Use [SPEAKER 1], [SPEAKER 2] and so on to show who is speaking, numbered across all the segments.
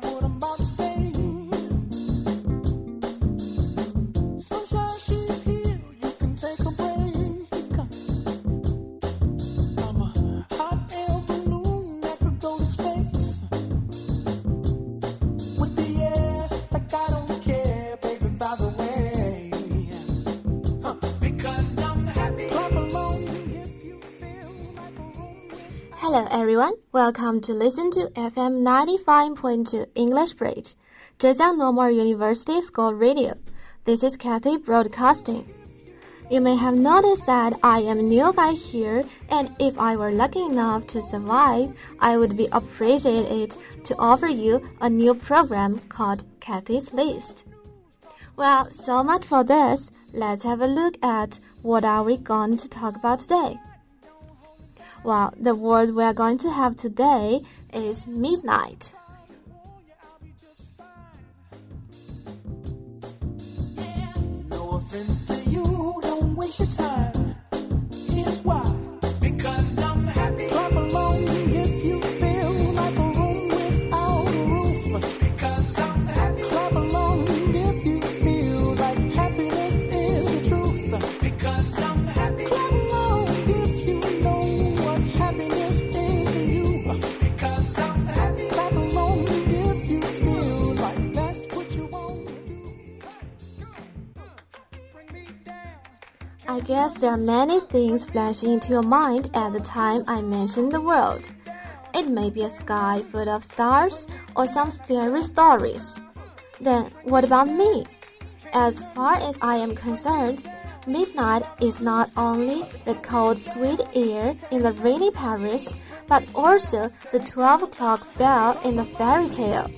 [SPEAKER 1] what I'm about to
[SPEAKER 2] everyone, welcome to listen to FM 95.2 English Bridge, Zhejiang Normal University School Radio. This is Kathy Broadcasting. You may have noticed that I am a new guy here, and if I were lucky enough to survive, I would be appreciated to offer you a new program called Kathy's List. Well, so much for this. Let's have a look at what are we going to talk about today. Well, the word we are going to have today is midnight.
[SPEAKER 1] No
[SPEAKER 2] guess there are many things flashing into your mind at the time I mention the world. It may be a sky full of stars or some scary stories. Then, what about me? As far as I am concerned, midnight is not only the cold, sweet air in the rainy Paris, but also the 12 o'clock bell in the fairy tale.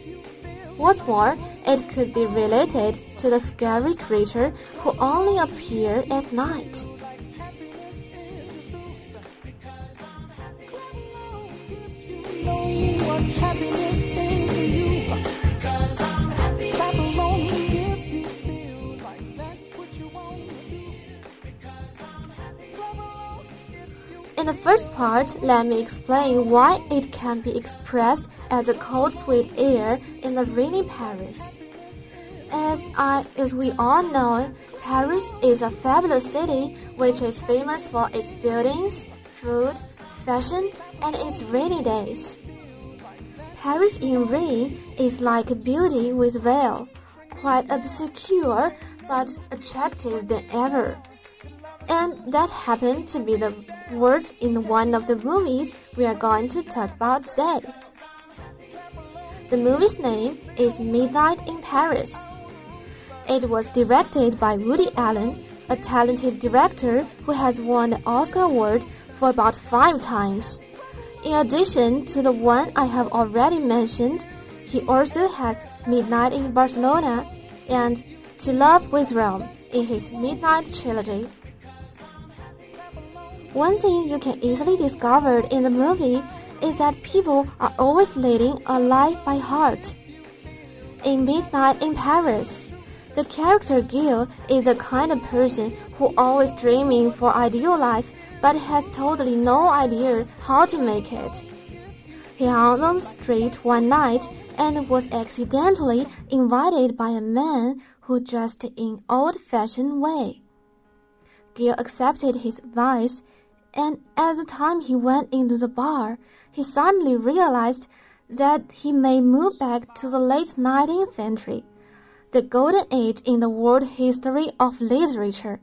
[SPEAKER 2] What's more, it could be related to the scary creature who only appear at night. In the first part, let me explain why it can be expressed as the cold, sweet air in the rainy Paris. As I, as we all know, Paris is a fabulous city which is famous for its buildings, food, fashion, and its rainy days. Paris in rain is like a beauty with veil, quite obscure but attractive than ever. And that happened to be the words in one of the movies we are going to talk about today. The movie's name is Midnight in Paris. It was directed by Woody Allen, a talented director who has won the Oscar Award for about five times. In addition to the one I have already mentioned, he also has Midnight in Barcelona and To Love with Rome in his Midnight trilogy. One thing you can easily discover in the movie is that people are always leading a life by heart. In Midnight in Paris, the character Gil is the kind of person who always dreaming for ideal life but has totally no idea how to make it. He hung on the street one night and was accidentally invited by a man who dressed in old-fashioned way. Gil accepted his advice, and at the time he went into the bar, he suddenly realized that he may move back to the late 19th century, the golden age in the world history of literature.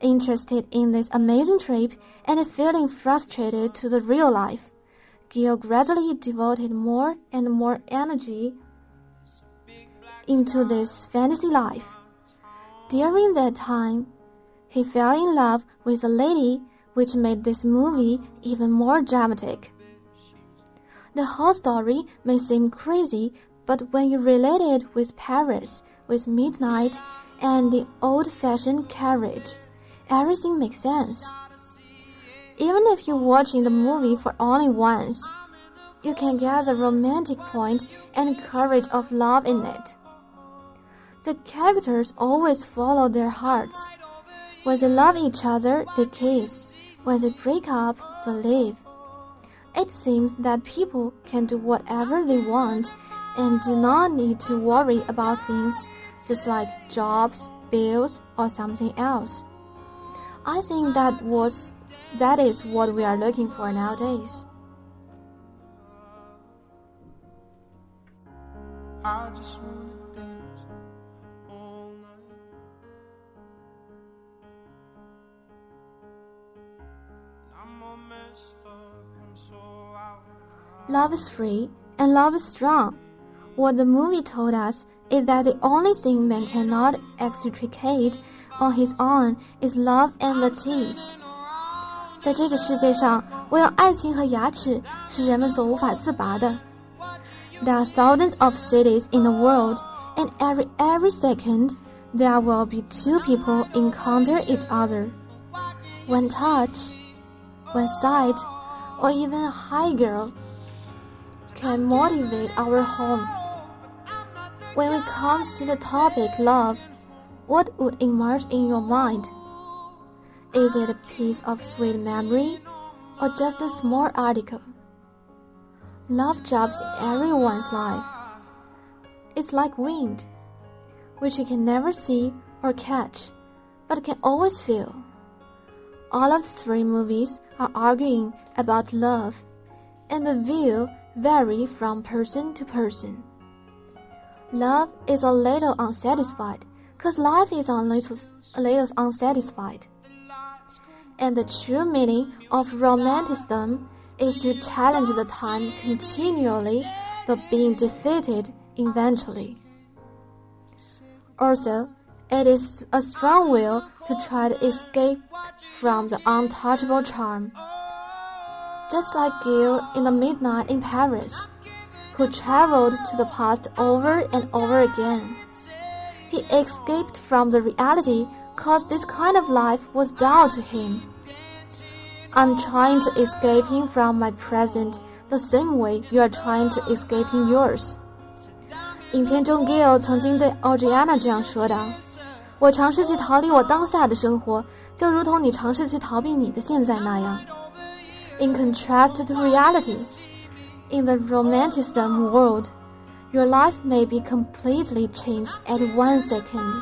[SPEAKER 2] Interested in this amazing trip and feeling frustrated to the real life, Gil gradually devoted more and more energy into this fantasy life. During that time, he fell in love with a lady, which made this movie even more dramatic. The whole story may seem crazy, but when you relate it with Paris, with midnight, and the old fashioned carriage, everything makes sense. Even if you're watching the movie for only once, you can get the romantic point and courage of love in it. The characters always follow their hearts. When they love each other, they kiss. When they break up, they leave. It seems that people can do whatever they want and do not need to worry about things just like jobs, bills, or something else. I think that was that is what we are looking for nowadays.
[SPEAKER 1] I just wanna dance all night. I'm all messed up, I'm so out.
[SPEAKER 2] Love is free and love is strong. What the movie told us is that the only thing man cannot extricate on his own is love and the teeth. 在这个世界上，唯有爱情和牙齿是人们所无法自拔的。There are thousands of cities in the world, and every every second there will be two people encounter each other. One touch, one sight, or even a high girl can motivate our home. When it comes to the topic love, what would emerge in your mind? Is it a piece of sweet memory or just a small article? Love drops in everyone's life. It's like wind, which you can never see or catch, but can always feel. All of the three movies are arguing about love, and the view vary from person to person. Love is a little unsatisfied, cause life is a little, a little unsatisfied. And the true meaning of romanticism is to challenge the time continually, but being defeated eventually. Also, it is a strong will to try to escape from the untouchable charm. Just like Gil in the Midnight in Paris, who traveled to the past over and over again. He escaped from the reality cause this kind of life was dull to him. I'm trying to escape him from my present the same way you are trying to escape in yours. 影片中，Gil 曾经对 Audriana 这样说道：“我尝试去逃离我当下的生活，就如同你尝试去逃避你的现在那样。” In contrast to reality, In the romanticism world, your life may be completely changed at one second.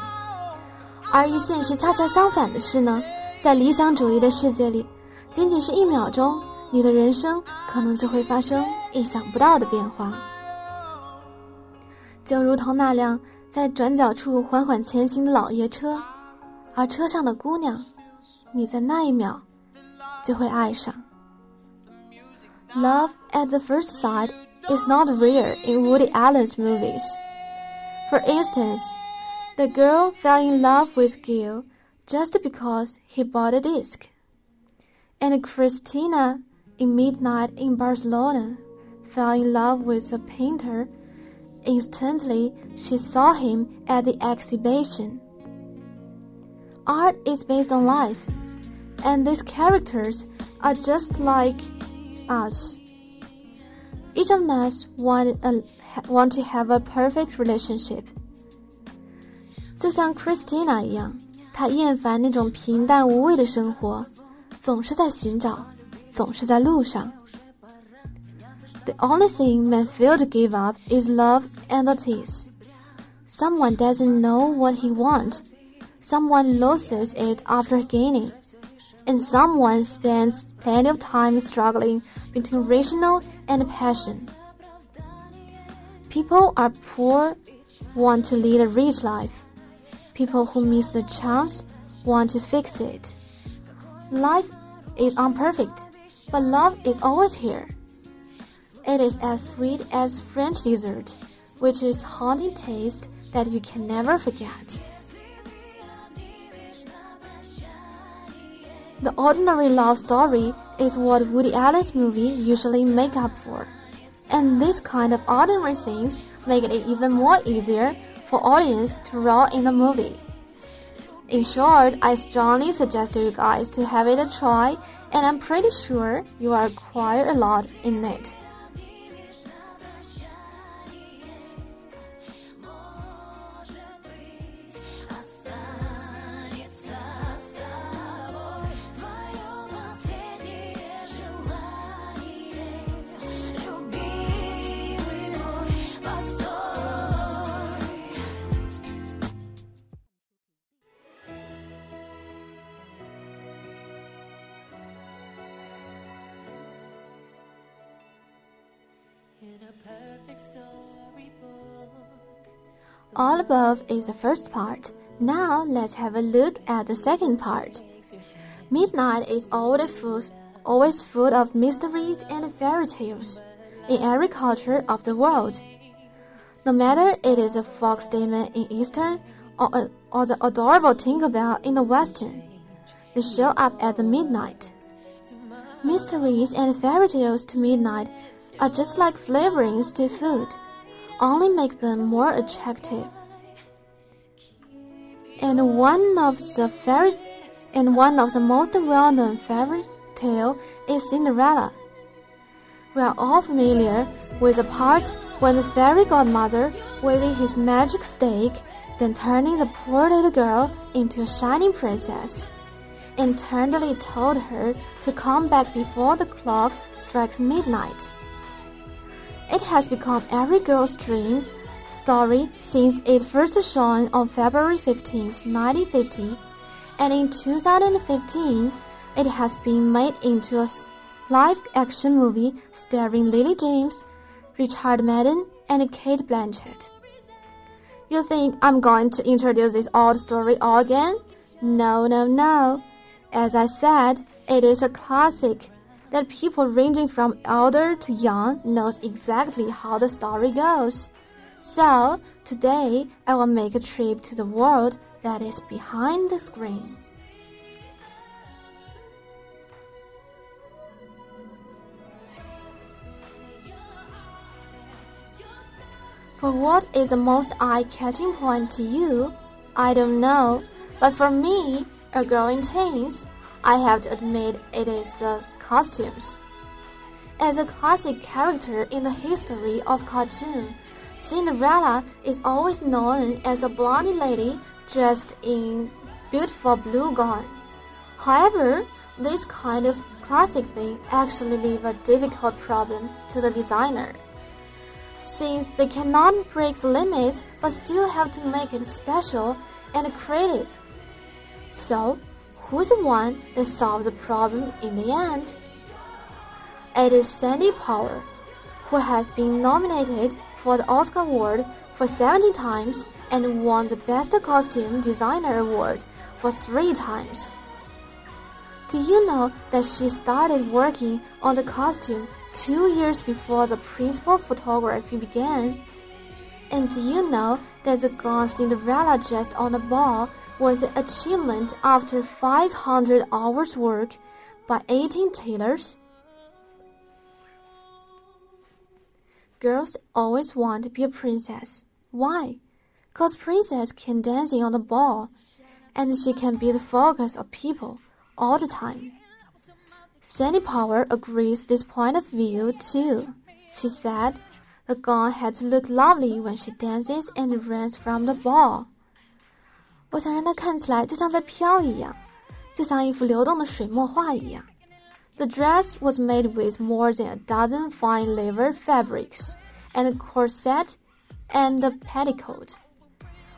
[SPEAKER 2] 而与现实恰恰相反的是呢，在理想主义的世界里，仅仅是一秒钟，你的人生可能就会发生意想不到的变化。就如同那辆在转角处缓缓前行的老爷车，而车上的姑娘，你在那一秒就会爱上。Love at the first sight is not rare in Woody Allen's movies. For instance, the girl fell in love with Gil just because he bought a disc. And Cristina in Midnight in Barcelona fell in love with a painter. Instantly, she saw him at the exhibition. Art is based on life, and these characters are just like us. Each of us want, a, want to have a perfect relationship，就像 Cristina 一样，她厌烦那种平淡无味的生活，总是在寻找，总是在路上。The only thing men fail to give up is love and the taste. Someone doesn't know what he wants. Someone loses it after gaining. And someone spends plenty of time struggling between rational and passion. People are poor want to lead a rich life. People who miss a chance want to fix it. Life is imperfect, but love is always here. It is as sweet as French dessert, which is haunting taste that you can never forget. The ordinary love story is what Woody Allen's movie usually make up for. And this kind of ordinary things make it even more easier for audience to roll in the movie. In short, I strongly suggest you guys to have it a try, and I'm pretty sure you will acquire a lot in it. All above is the first part. Now let's have a look at the second part. Midnight is always full, of mysteries and fairy tales in every culture of the world. No matter it is a fox demon in Eastern or, or the adorable Tinkerbell in the Western, they show up at the midnight. Mysteries and fairy tales to midnight are just like flavorings to food, only make them more attractive. And one of the fairy and one of the most well-known fairy tale is Cinderella. We are all familiar with the part when the fairy godmother, waving his magic stick, then turning the poor little girl into a shining princess, and tenderly told her to come back before the clock strikes midnight. It has become every girl's dream story since it first shone on February 15, 1950, and in 2015 it has been made into a live action movie starring Lily James, Richard Madden, and Cate Blanchett. You think I'm going to introduce this old story all again? No, no, no. As I said, it is a classic that people ranging from elder to young knows exactly how the story goes. So, today I will make a trip to the world that is behind the screen. For what is the most eye-catching point to you? I don't know, but for me, a girl in teens, I have to admit it is the costumes. As a classic character in the history of cartoon, Cinderella is always known as a blondie lady dressed in beautiful blue gown. However, this kind of classic thing actually leave a difficult problem to the designer. Since they cannot break the limits but still have to make it special and creative. So, who's the one that solves the problem in the end? It is Sandy Powell, who has been nominated for the Oscar Award for 17 times and won the Best Costume Designer Award for three times. Do you know that she started working on the costume two years before the principal photography began? And do you know that the gown Cinderella dressed on the ball was an achievement after 500 hours work by 18 tailors? Girls always want to be a princess. Why? Cause princess can dancing on the ball, and she can be the focus of people all the time. Sandy Power agrees this point of view too. She said the gown had to look lovely when she dances and runs from the ball. 我想让它看起来就像在飘一样，就像一幅流动的水墨画一样。the dress was made with more than a dozen fine leather fabrics, and a corset and a petticoat.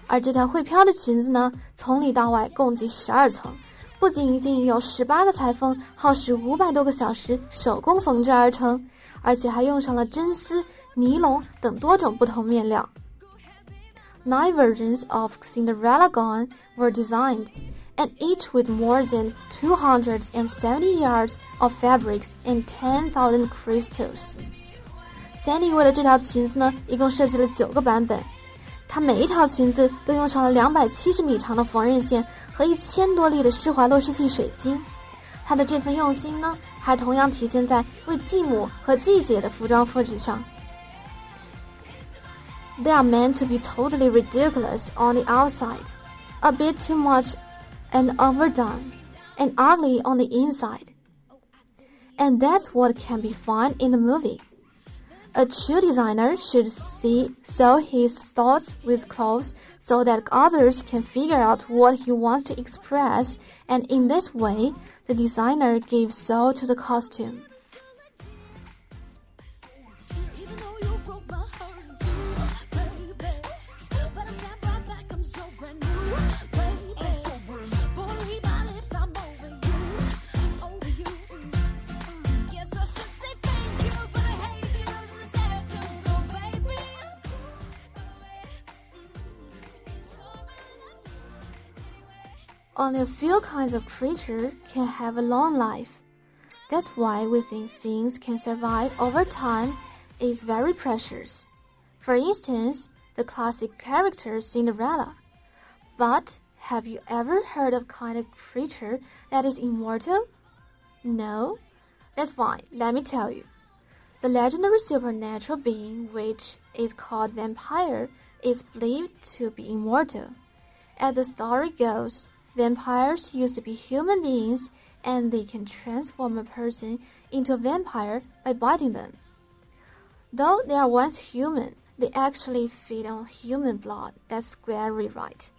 [SPEAKER 2] 而这条会飘的裙子呢，从里到外共计十二层，不仅仅有十八个裁缝耗时五百多个小时手工缝制而成，而且还用上了真丝、尼龙等多种不同面料。Nine versions of Cinderella gown were designed, and each with more than 270 yards of fabrics and 10,000 crystals. Sandy 为了这条裙子呢，一共设计了九个版本。它每一条裙子都用上了两百七十米长的缝纫线和一千多粒的施华洛世奇水晶。它的这份用心呢，还同样体现在为继母和继姐的服装设计上。 They are meant to be totally ridiculous on the outside, a bit too much and overdone and ugly on the inside. And that's what can be found in the movie. A true designer should see sew his thoughts with clothes so that others can figure out what he wants to express, and in this way, the designer gives soul to the costume. Only a few kinds of creature can have a long life. That's why we think things can survive over time is very precious. For instance, the classic character Cinderella. But have you ever heard of kind of creature that is immortal? No? That's fine, let me tell you. The legendary supernatural being which is called vampire is believed to be immortal. As the story goes, vampires used to be human beings and they can transform a person into a vampire by biting them. Though they are once human, they actually feed on human blood. That's very right.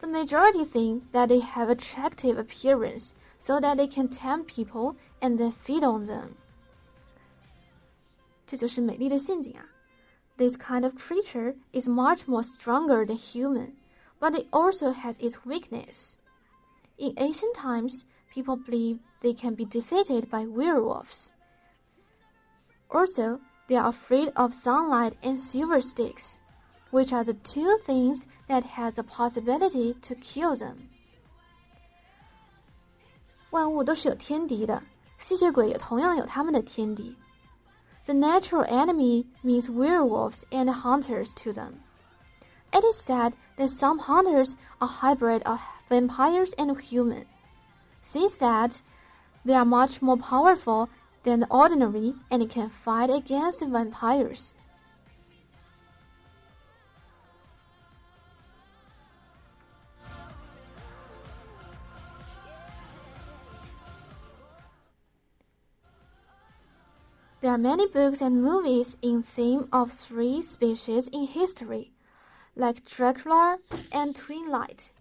[SPEAKER 2] The majority think that they have attractive appearance so that they can tempt people and then feed on them. 这就是美丽的陷阱啊。This kind of creature is much more stronger than human, but it also has its weakness. In ancient times, people believed they can be defeated by werewolves. Also, they are afraid of sunlight and silver sticks, which are the two things that has a possibility to kill them. 万物都是有天敌的，吸血鬼也同样有他们的天敌。the natural enemy means werewolves and hunters to them. It is said that some hunters are hybrid of vampires and human. Since that, they are much more powerful than the ordinary and can fight against vampires. There are many books and movies in theme of three species in history, like Dracula and Twilight,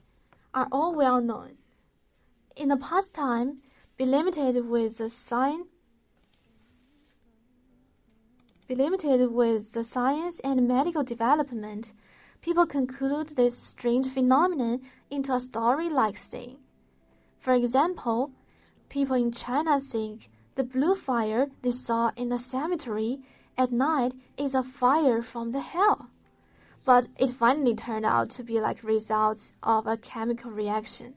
[SPEAKER 2] are all well known. In the past time, be limited with the sign be limited with the science and medical development, people conclude this strange phenomenon into a story-like thing. For example, people in China think the blue fire they saw in the cemetery at night is a fire from the hell. But it finally turned out to be like results of a chemical reaction.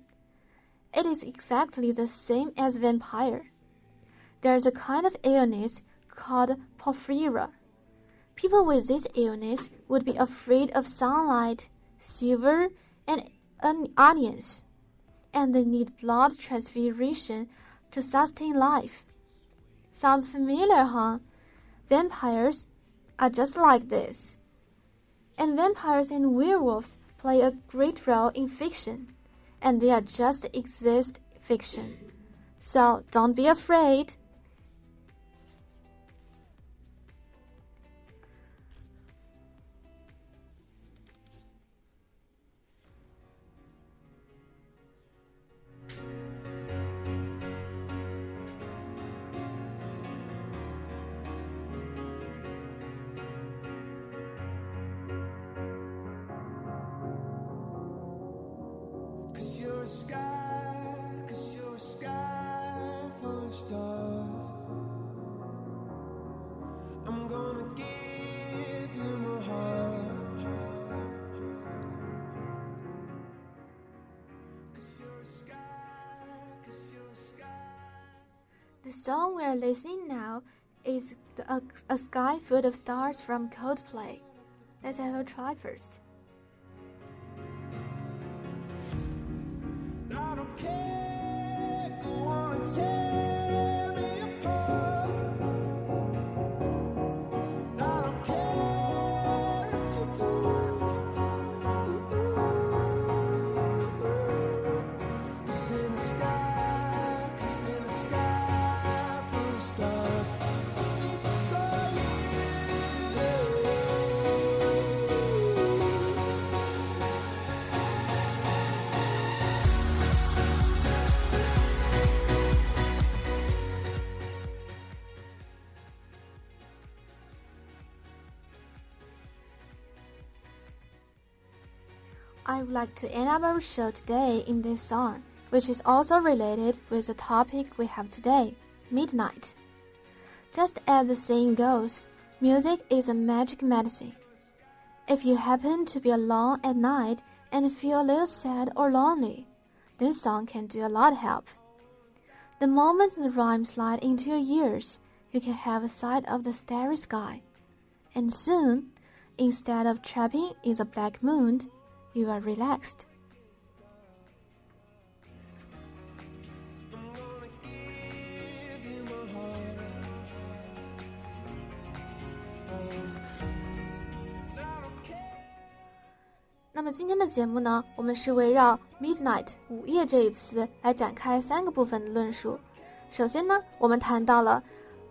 [SPEAKER 2] It is exactly the same as vampire. There's a kind of illness called porphyria. People with this illness would be afraid of sunlight, silver, and onions, and they need blood transfusion to sustain life. Sounds familiar, huh? Vampires are just like this. And vampires and werewolves play a great role in fiction, and they are just exist fiction. So don't be afraid. The song we are listening now is the, a, a Sky Full of Stars from Coldplay. Let's have a try first. I would like to end our show today in this song, which is also related with the topic we have today midnight. Just as the saying goes, music is a magic medicine. If you happen to be alone at night and feel a little sad or lonely, this song can do a lot of help. The moment the rhyme slide into your ears, you can have a sight of the starry sky. And soon, instead of trapping in the black moon, you are relaxed. 那么今天的节目呢，我们是围绕 midnight 午夜这一词来展开三个部分的论述。首先呢，我们谈到了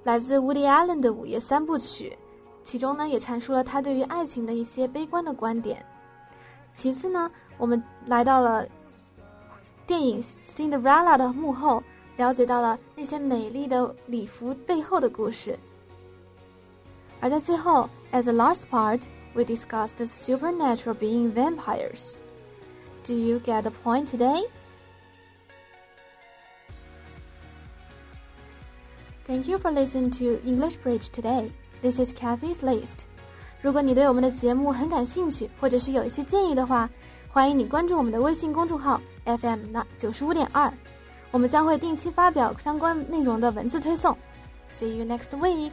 [SPEAKER 2] 来自 Woody Allen 的午夜三部曲，其中呢也阐述了他对于爱情的一些悲观的观点。其次呢，我们来到了电影《Cinderella》的幕后，了解到了那些美丽的礼服背后的故事。而在最后，as a last part。we discussed the supernatural being vampires. Do you get the point today? Thank you for listening to English Bridge today. This is Kathy's List. 如果你对我们的节目很感兴趣，或者是有一些建议的话，欢迎你关注我们的微信公众号 FM 那九十五点二，我们将会定期发表相关内容的文字推送。See you next week.